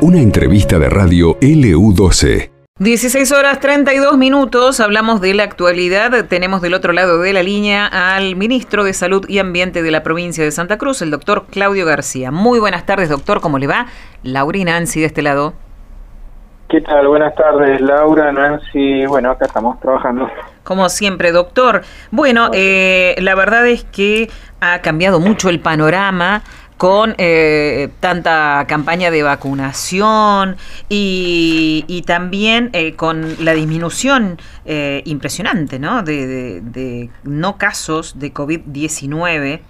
Una entrevista de radio LU12. 16 horas 32 minutos, hablamos de la actualidad. Tenemos del otro lado de la línea al ministro de Salud y Ambiente de la provincia de Santa Cruz, el doctor Claudio García. Muy buenas tardes, doctor, ¿cómo le va? Laura y Nancy de este lado. ¿Qué tal? Buenas tardes, Laura, Nancy. Bueno, acá estamos trabajando. Como siempre, doctor. Bueno, eh, la verdad es que ha cambiado mucho el panorama con eh, tanta campaña de vacunación y, también eh, con la disminución eh, impresionante ¿no? De, no casos de COVID-19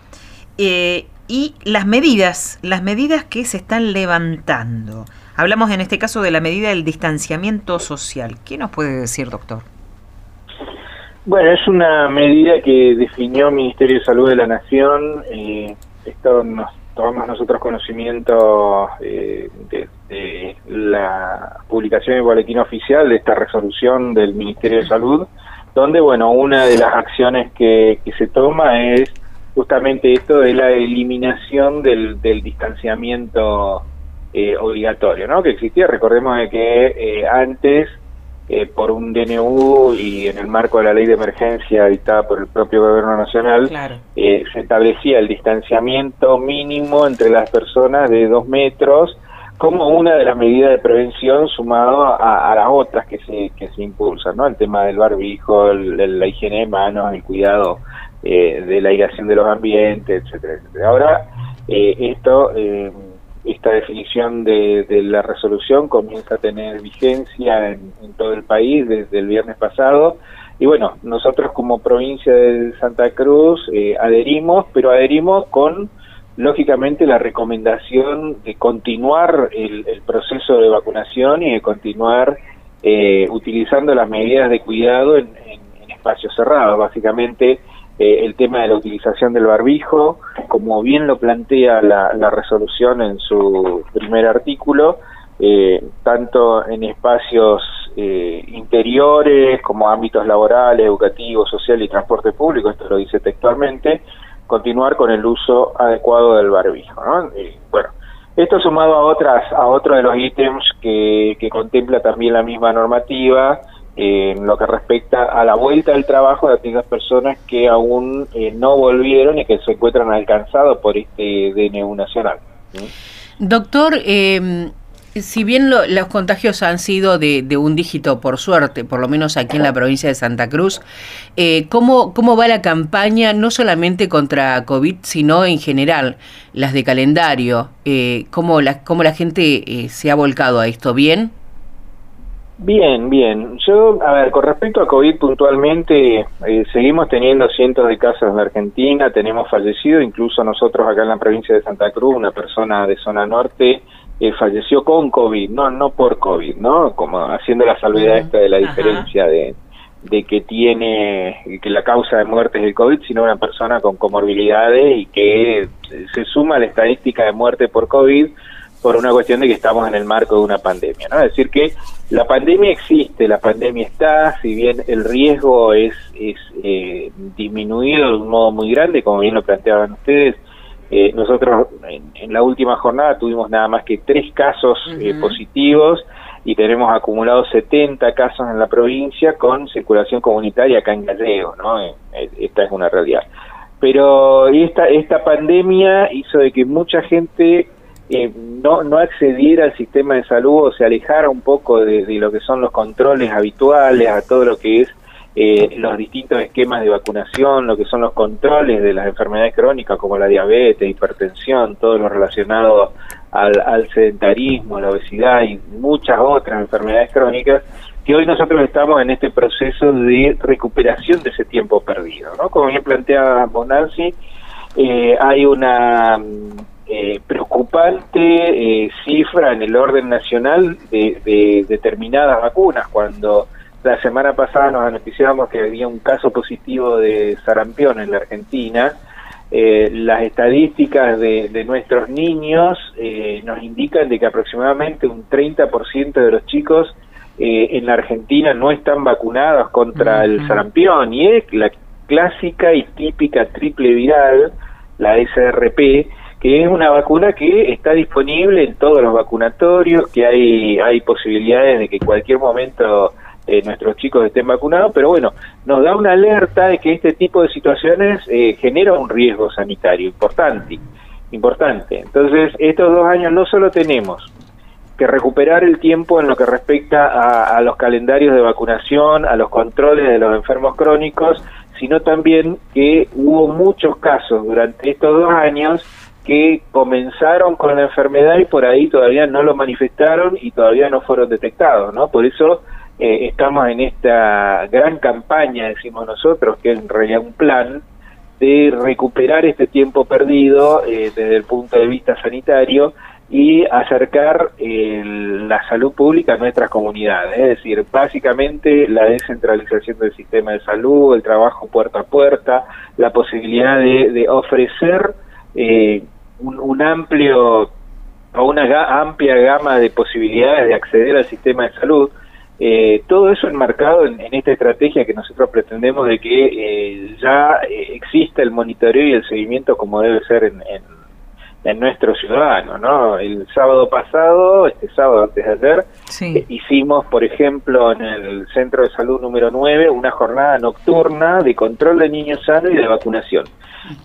y las medidas, las medidas que se están levantando. Hablamos en este caso de la medida del distanciamiento social. ¿Qué nos puede decir, doctor? Bueno, es una medida que definió el Ministerio de Salud de la Nación. esto nos tomamos nosotros conocimiento eh, de, la publicación del boletín oficial de esta resolución del Ministerio de Salud, donde, bueno, una de las acciones que, se toma es justamente esto de la eliminación del, distanciamiento eh, obligatorio, ¿no? Que existía, recordemos que eh, antes eh, por un DNU y en el marco de la ley de emergencia dictada por el propio gobierno nacional, eh, se establecía el distanciamiento mínimo entre las personas de dos metros como una de las medidas de prevención sumado a, las otras que se, que se impulsan, ¿no? El tema del barbijo, la higiene de manos, el cuidado eh, de la aireación de los ambientes, etcétera, etcétera. Ahora, esto esta definición de, la resolución comienza a tener vigencia en, todo el país desde el viernes pasado. Y bueno, nosotros como provincia de Santa Cruz eh, adherimos, pero adherimos con, lógicamente, la recomendación de continuar el, proceso de vacunación y de continuar eh, utilizando las medidas de cuidado en espacios cerrados. Básicamente, eh, el tema de la utilización del barbijo, como bien lo plantea la, resolución en su primer artículo, eh, tanto en espacios eh, interiores como ámbitos laborales, educativos, social y transporte público, esto lo dice textualmente, continuar con el uso adecuado del barbijo. bueno, esto sumado a otras a otro de los ítems que, que contempla también la misma normativa, en lo que respecta a la vuelta al trabajo de aquellas personas que aún eh, no volvieron y que se encuentran alcanzados por este DNU nacional. Doctor, eh, si bien los contagios han sido de, un dígito, por suerte, por lo menos aquí en la provincia de Santa Cruz, eh, ¿cómo, ¿cómo va la campaña no solamente contra COVID, sino en general, las de calendario? Eh, ¿cómo, la, ¿Cómo la gente eh, se ha volcado a esto? ¿Bien? Bien, bien. Yo, a ver, con respecto a COVID puntualmente, eh, seguimos teniendo cientos de casos en la Argentina, tenemos fallecido, incluso nosotros acá en la provincia de Santa Cruz, una persona de zona norte eh, falleció con COVID, no no por COVID, ¿no? Como haciendo la salvedad esta de la diferencia de, de que tiene, que la causa de muerte es el COVID, sino una persona con comorbilidades y que se suma a la estadística de muerte por COVID por una cuestión de que estamos en el marco de una pandemia, ¿no? Es decir, que la pandemia existe, la pandemia está, si bien el riesgo es, es eh, disminuido de un modo muy grande, como bien lo planteaban ustedes, eh, nosotros en, la última jornada tuvimos nada más que tres casos eh, positivos y tenemos acumulados 70 casos en la provincia con circulación comunitaria acá en Gallego, ¿no? esta es una realidad. Pero esta, esta pandemia hizo de que mucha gente no, no accediera al sistema de salud o se alejara un poco de, lo que son los controles habituales, a todo lo que es eh, los distintos esquemas de vacunación, lo que son los controles de las enfermedades crónicas como la diabetes, hipertensión, todo lo relacionado al, al sedentarismo, la obesidad y muchas otras enfermedades crónicas, que hoy nosotros estamos en este proceso de recuperación de ese tiempo perdido. ¿no? Como bien planteaba Bonanzi, eh, hay una eh, preocupante eh, cifra en el orden nacional de, determinadas vacunas. Cuando la semana pasada nos anunciamos que había un caso positivo de sarampión en la Argentina, eh, las estadísticas de, nuestros niños nos indican de que aproximadamente un 30% de los chicos en la Argentina no están vacunados contra el sarampión y es la clásica y típica triple viral, la SRP, que es una vacuna que está disponible en todos los vacunatorios, que hay, hay posibilidades de que en cualquier momento eh, nuestros chicos estén vacunados, pero bueno, nos da una alerta de que este tipo de situaciones eh, genera un riesgo sanitario importante, importante. Entonces, estos dos años no solo tenemos que recuperar el tiempo en lo que respecta a, los calendarios de vacunación, a los controles de los enfermos crónicos, sino también que hubo muchos casos durante estos dos años que comenzaron con la enfermedad y por ahí todavía no lo manifestaron y todavía no fueron detectados, ¿no? Por eso eh, estamos en esta gran campaña, decimos nosotros, que es en realidad un plan de recuperar este tiempo perdido eh, desde el punto de vista sanitario y acercar la salud pública a nuestras comunidades, es decir, básicamente la descentralización del sistema de salud, el trabajo puerta a puerta, la posibilidad de, ofrecer eh, un, amplio o una amplia gama de posibilidades de acceder al sistema de salud, eh, todo eso enmarcado en, esta estrategia que nosotros pretendemos de que eh, ya exista el monitoreo y el seguimiento como debe ser en en nuestro ciudadano, ¿no? El sábado pasado, este sábado antes de ayer, eh, hicimos, por ejemplo, en el Centro de Salud número 9, una jornada nocturna de control de niños sanos y de vacunación.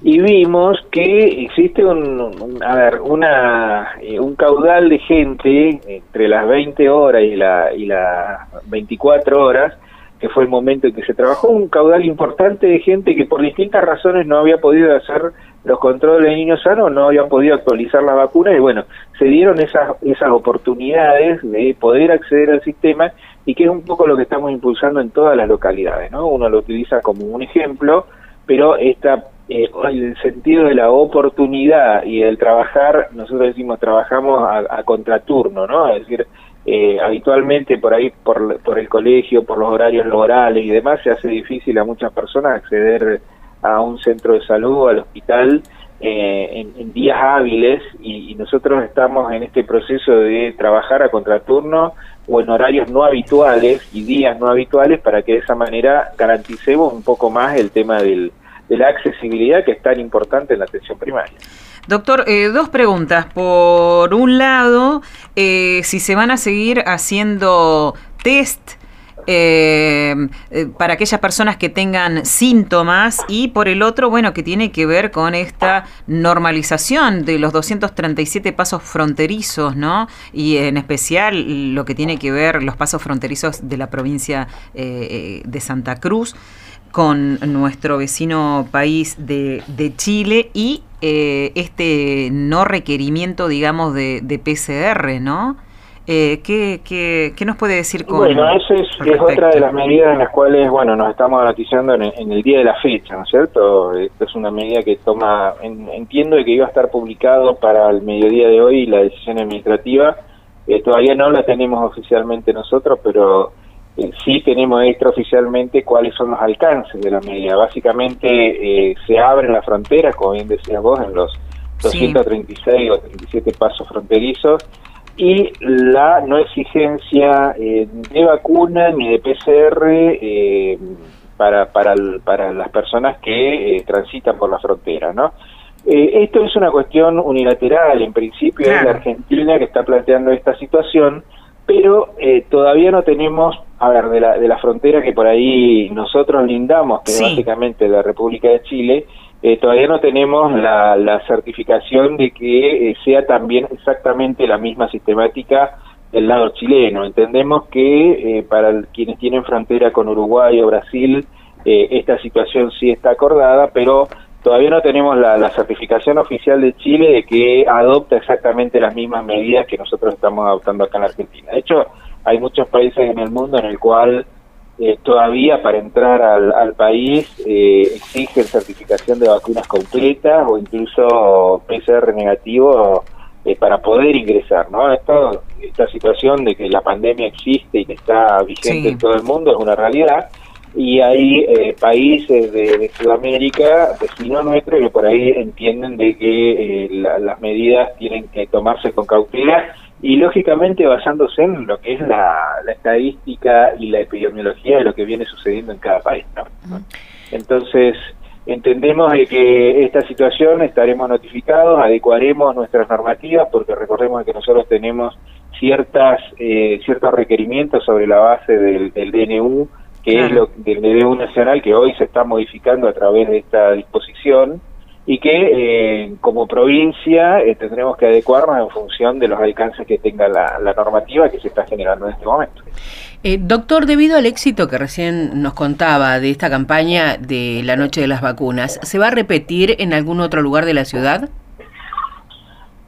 Y vimos que existe un, a ver, una, eh, un caudal de gente entre las 20 horas y, la, y las 24 horas que fue el momento en que se trabajó, un caudal importante de gente que por distintas razones no había podido hacer los controles de niños sanos, no habían podido actualizar la vacuna y bueno, se dieron esas, esas oportunidades de poder acceder al sistema y que es un poco lo que estamos impulsando en todas las localidades, ¿no? Uno lo utiliza como un ejemplo, pero esta, eh, el sentido de la oportunidad y el trabajar, nosotros decimos trabajamos a, contraturno, ¿no? Es decir, eh, habitualmente por ahí, por, por el colegio, por los horarios laborales y demás, se hace difícil a muchas personas acceder a un centro de salud, al hospital, eh, en, días hábiles y, nosotros estamos en este proceso de trabajar a contraturno o en horarios no habituales y días no habituales para que de esa manera garanticemos un poco más el tema del, de la accesibilidad que es tan importante en la atención primaria. Doctor, eh, dos preguntas. Por un lado, eh, si se van a seguir haciendo test eh, para aquellas personas que tengan síntomas y por el otro, bueno, que tiene que ver con esta normalización de los 237 pasos fronterizos, ¿no? Y en especial lo que tiene que ver los pasos fronterizos de la provincia de Santa Cruz con nuestro vecino país de, de Chile y este no requerimiento, digamos, de, de PCR, ¿no? Eh, ¿qué, qué, nos puede decir con Bueno, esa es, otra de las medidas en las cuales, bueno, nos estamos noticiando en, el día de la fecha, ¿no es cierto? Esta es una medida que toma, entiendo que iba a estar publicado para el mediodía de hoy la decisión administrativa, eh, todavía no la tenemos oficialmente nosotros, pero eh, sí tenemos extraoficialmente cuáles son los alcances de la medida. Básicamente se abren las fronteras, como bien decías vos, en los 236 o 37 pasos fronterizos, y la no exigencia eh, de vacuna ni de PCR eh, para, para, para las personas que eh, transitan por la frontera, ¿no? esto es una cuestión unilateral, en principio es la Argentina que está planteando esta situación, pero todavía no tenemos, a ver, de la, de la frontera que por ahí nosotros lindamos, que es básicamente la República de Chile, eh, todavía no tenemos la, certificación de que eh, sea también exactamente la misma sistemática del lado chileno. Entendemos que eh, para quienes tienen frontera con Uruguay o Brasil, esta situación sí está acordada, pero todavía no tenemos la, certificación oficial de Chile de que adopta exactamente las mismas medidas que nosotros estamos adoptando acá en Argentina. De hecho, hay muchos países en el mundo en el cual eh, todavía para entrar al, país eh, exigen certificación de vacunas completas o incluso PCR negativo eh, para poder ingresar, ¿no? Esto, esta situación de que la pandemia existe y que está vigente en todo el mundo es una realidad y hay eh, países de, Sudamérica, vecinos nuestros, que por ahí entienden de que las medidas tienen que tomarse con cautela y lógicamente basándose en lo que es la, estadística y la epidemiología de lo que viene sucediendo en cada país. ¿no? Entonces, Entendemos de que esta situación estaremos notificados, adecuaremos nuestras normativas, porque recordemos que nosotros tenemos ciertas eh, ciertos requerimientos sobre la base del, DNU, que es lo del DNU nacional, que hoy se está modificando a través de esta disposición, y que eh, como provincia eh, tendremos que adecuarnos en función de los alcances que tenga la, normativa que se está generando en este momento. Eh, doctor, debido al éxito que recién nos contaba de esta campaña de la Noche de las Vacunas, ¿se va a repetir en algún otro lugar de la ciudad?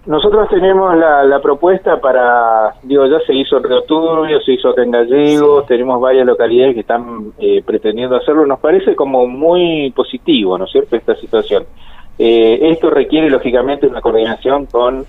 Nosotros tenemos la, propuesta para, digo, ya se hizo en Río Turbio, se hizo en Gallegos, tenemos varias localidades que están pretendiendo hacerlo. Nos parece como muy positivo, ¿no es cierto?, esta situación. Eh, esto requiere, lógicamente, una coordinación con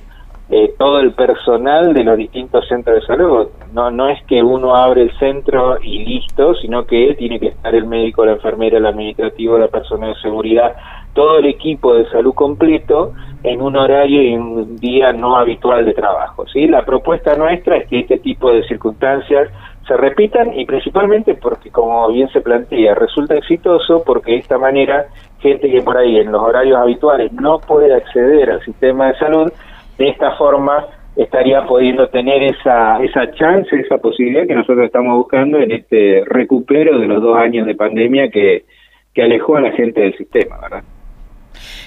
eh, todo el personal de los distintos centros de salud. No, no es que uno abre el centro y listo, sino que tiene que estar el médico, la enfermera, el administrativo, la persona de seguridad, todo el equipo de salud completo en un horario y un día no habitual de trabajo. ¿sí? La propuesta nuestra es que este tipo de circunstancias se repitan y principalmente porque, como bien se plantea, resulta exitoso porque de esta manera gente que por ahí en los horarios habituales no puede acceder al sistema de salud, de esta forma estaría pudiendo tener esa, esa chance, esa posibilidad que nosotros estamos buscando en este recupero de los dos años de pandemia que, que alejó a la gente del sistema, ¿verdad?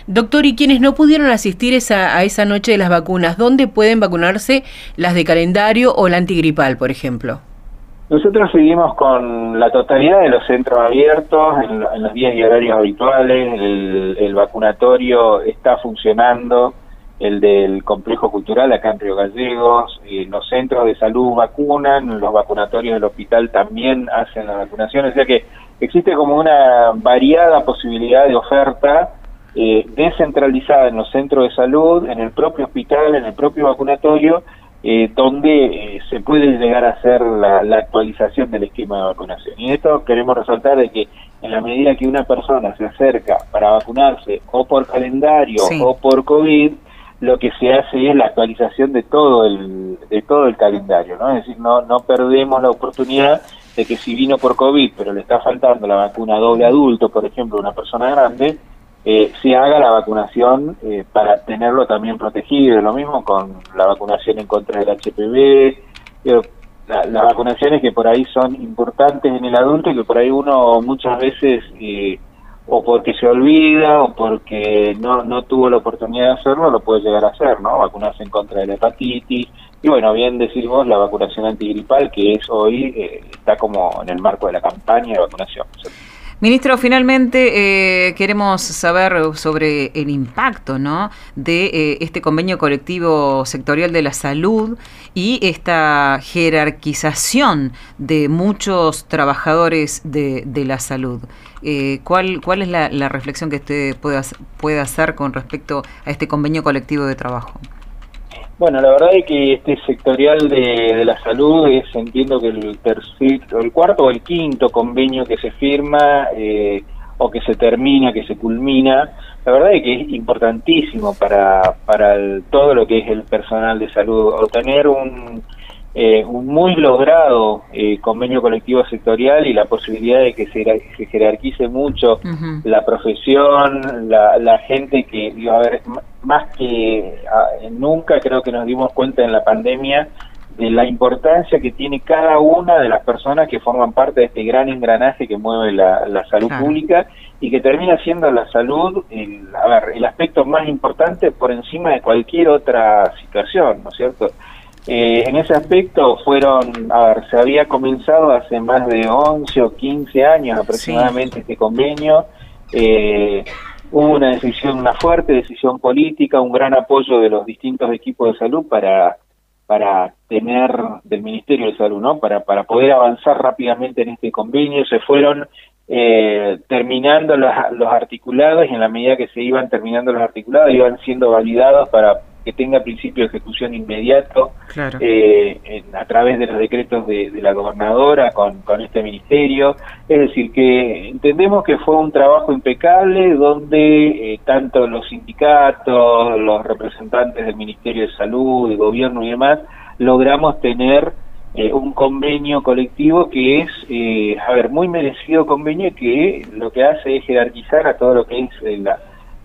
Doctor, y quienes no pudieron asistir esa, a esa noche de las vacunas, ¿dónde pueden vacunarse las de calendario o la antigripal, por ejemplo? Nosotros seguimos con la totalidad de los centros abiertos en, los días y horarios habituales, el, vacunatorio está funcionando, el del complejo cultural acá en Río Gallegos, los centros de salud vacunan, los vacunatorios del hospital también hacen la vacunación, o sea que existe como una variada posibilidad de oferta eh, descentralizada en los centros de salud, en el propio hospital, en el propio vacunatorio, eh, donde eh, se puede llegar a hacer la, actualización del esquema de vacunación. Y esto queremos resaltar de que en la medida que una persona se acerca para vacunarse o por calendario o por COVID, lo que se hace es la actualización de todo el de todo el calendario, ¿no? Es decir, no no perdemos la oportunidad de que si vino por COVID, pero le está faltando la vacuna doble adulto, por ejemplo, una persona grande, eh, se haga la vacunación eh, para tenerlo también protegido. Lo mismo con la vacunación en contra del HPV, las vacunaciones que por ahí son importantes en el adulto y que por ahí uno muchas veces, eh, o porque se olvida o porque no, no tuvo la oportunidad de hacerlo, lo puede llegar a hacer, ¿no? Vacunarse en contra de la hepatitis. Y bueno, bien decir vos, la vacunación antigripal, que es hoy, está como en el marco de la campaña de vacunación. Ministro, finalmente eh, queremos saber sobre el impacto ¿no? de eh, este convenio colectivo sectorial de la salud y esta jerarquización de muchos trabajadores de, la salud. Eh, ¿cuál, ¿Cuál es la, reflexión que usted puede, puede hacer con respecto a este convenio colectivo de trabajo? Bueno, la verdad es que este sectorial de, la salud es, entiendo que el tercer, el cuarto o el quinto convenio que se firma eh, o que se termina, que se culmina, la verdad es que es importantísimo para, para todo lo que es el personal de salud, obtener un, eh, un muy logrado eh, convenio colectivo sectorial y la posibilidad de que se, se jerarquice mucho la profesión, la, la gente que, digo, a ver, más que nunca creo que nos dimos cuenta en la pandemia de la importancia que tiene cada una de las personas que forman parte de este gran engranaje que mueve la, salud pública y que termina siendo la salud el, a ver, el aspecto más importante por encima de cualquier otra situación, ¿no es cierto? Eh, en ese aspecto fueron, a ver, se había comenzado hace más de 11 o 15 años aproximadamente este convenio. Eh, hubo una decisión, una fuerte decisión política, un gran apoyo de los distintos equipos de salud para para tener del Ministerio de Salud, ¿no? Para para poder avanzar rápidamente en este convenio, se fueron eh, terminando los, los articulados y en la medida que se iban terminando los articulados iban siendo validados para que tenga principio de ejecución inmediato eh, a través de los decretos de, la gobernadora con, con, este ministerio. Es decir, que entendemos que fue un trabajo impecable donde eh, tanto los sindicatos, los representantes del Ministerio de Salud, de Gobierno y demás, logramos tener eh, un convenio colectivo que es, eh, a ver, muy merecido convenio que lo que hace es jerarquizar a todo lo que es eh, la,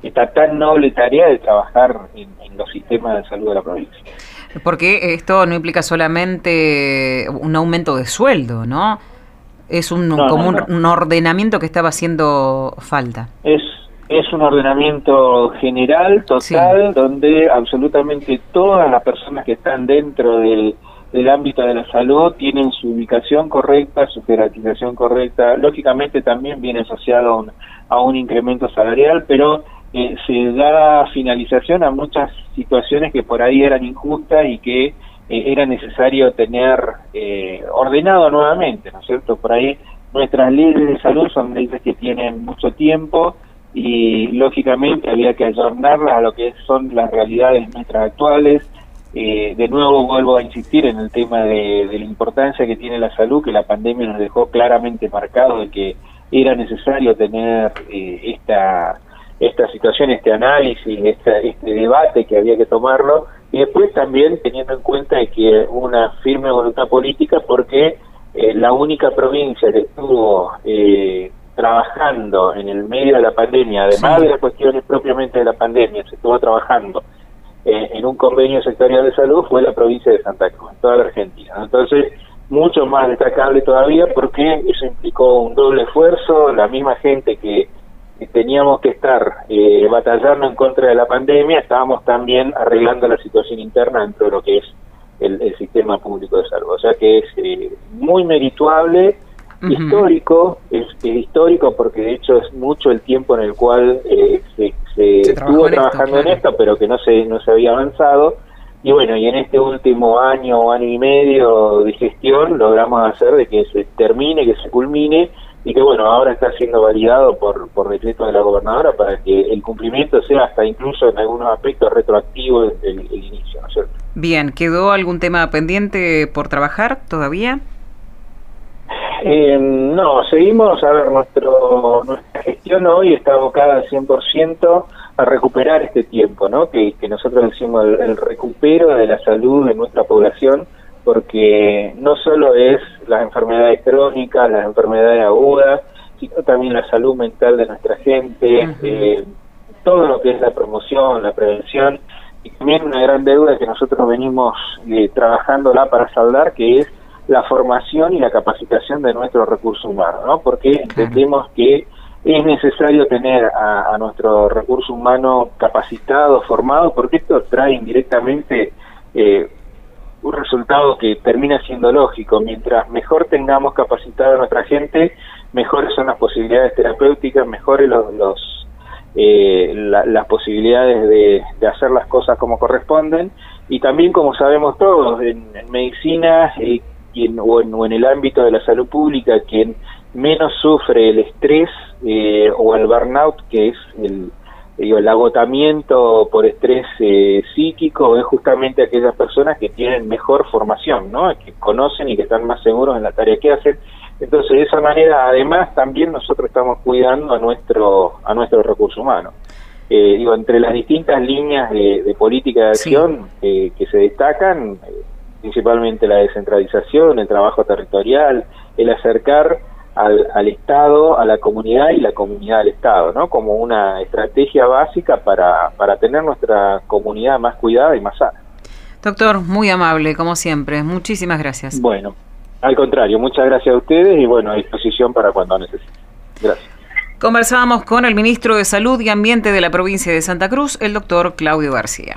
esta tan noble tarea de trabajar en, los sistemas de salud de la provincia. Porque esto no implica solamente un aumento de sueldo, ¿no? Es un, como Un, ordenamiento que estaba haciendo falta. Es, es un ordenamiento general, total, donde absolutamente todas las personas que están dentro del del ámbito de la salud tienen su ubicación correcta, su jerarquización correcta. Lógicamente también viene asociado a un, incremento salarial, pero eh, se da finalización a muchas situaciones que por ahí eran injustas y que eh, era necesario tener eh, ordenado nuevamente, ¿no es cierto? Por ahí nuestras leyes de salud son leyes que tienen mucho tiempo y lógicamente había que ayornarlas a lo que son las realidades nuestras actuales, eh, de nuevo vuelvo a insistir en el tema de, la importancia que tiene la salud, que la pandemia nos dejó claramente marcado de que era necesario tener eh, esta, esta situación, este análisis, este, este debate que había que tomarlo, y después también teniendo en cuenta que una firme voluntad política porque eh, la única provincia que estuvo trabajando en el medio de la pandemia, además de las cuestiones propiamente de la pandemia, se estuvo trabajando eh, en un convenio sectorial de salud fue la provincia de Santa Cruz, en toda la Argentina. Entonces, mucho más destacable todavía porque eso implicó un doble esfuerzo, la misma gente que, teníamos que estar eh, batallando en contra de la pandemia, estábamos también arreglando la situación interna dentro de lo que es el, sistema público de salud. O sea que es eh, muy merituable histórico, es, histórico porque de hecho es mucho el tiempo en el cual eh, se, estuvo trabajando en esto, pero que no se, no se había avanzado. Y bueno, y en este último año o año y medio de gestión logramos hacer de que se termine, que se culmine y que bueno, ahora está siendo validado por, por decreto de la gobernadora para que el cumplimiento sea hasta incluso en algunos aspectos retroactivo del el inicio, ¿no es cierto? Bien, ¿quedó algún tema pendiente por trabajar todavía? Eh, no, seguimos, a ver, nuestro, nuestra gestión hoy está abocada al 100% a recuperar este tiempo, ¿no? Que, nosotros decimos el, recupero de la salud de nuestra población, porque no solo es las enfermedades crónicas, las enfermedades agudas, sino también la salud mental de nuestra gente, eh, todo lo que es la promoción, la prevención, y también una gran deuda que nosotros venimos eh, trabajándola para saldar, que es la formación y la capacitación de nuestro recurso humano, ¿no? Porque entendemos que es necesario tener a, nuestro recurso humano capacitado, formado, porque esto trae indirectamente eh, un resultado que termina siendo lógico. Mientras mejor tengamos capacitada a nuestra gente, mejores son las posibilidades terapéuticas, mejores los, eh, las posibilidades de, hacer las cosas como corresponden. Y también, como sabemos todos, en, medicina eh, o, en, el ámbito de la salud pública, quien menos sufre el estrés eh, o el burnout, que es el, el agotamiento por estrés eh, psíquico, es justamente aquellas personas que tienen mejor formación, ¿no? que conocen y que están más seguros en la tarea que hacen. Entonces, de esa manera, además, también nosotros estamos cuidando a nuestro, a nuestro recurso humano. Eh, digo, entre las distintas líneas de, política de acción que se destacan, principalmente la descentralización, el trabajo territorial, el acercar al, Estado, a la comunidad y la comunidad al Estado, ¿no? Como una estrategia básica para, para tener nuestra comunidad más cuidada y más sana. Doctor, muy amable, como siempre. Muchísimas gracias. Bueno, al contrario, muchas gracias a ustedes y bueno, a disposición para cuando necesiten. Gracias. Conversábamos con el ministro de Salud y Ambiente de la provincia de Santa Cruz, el doctor Claudio García.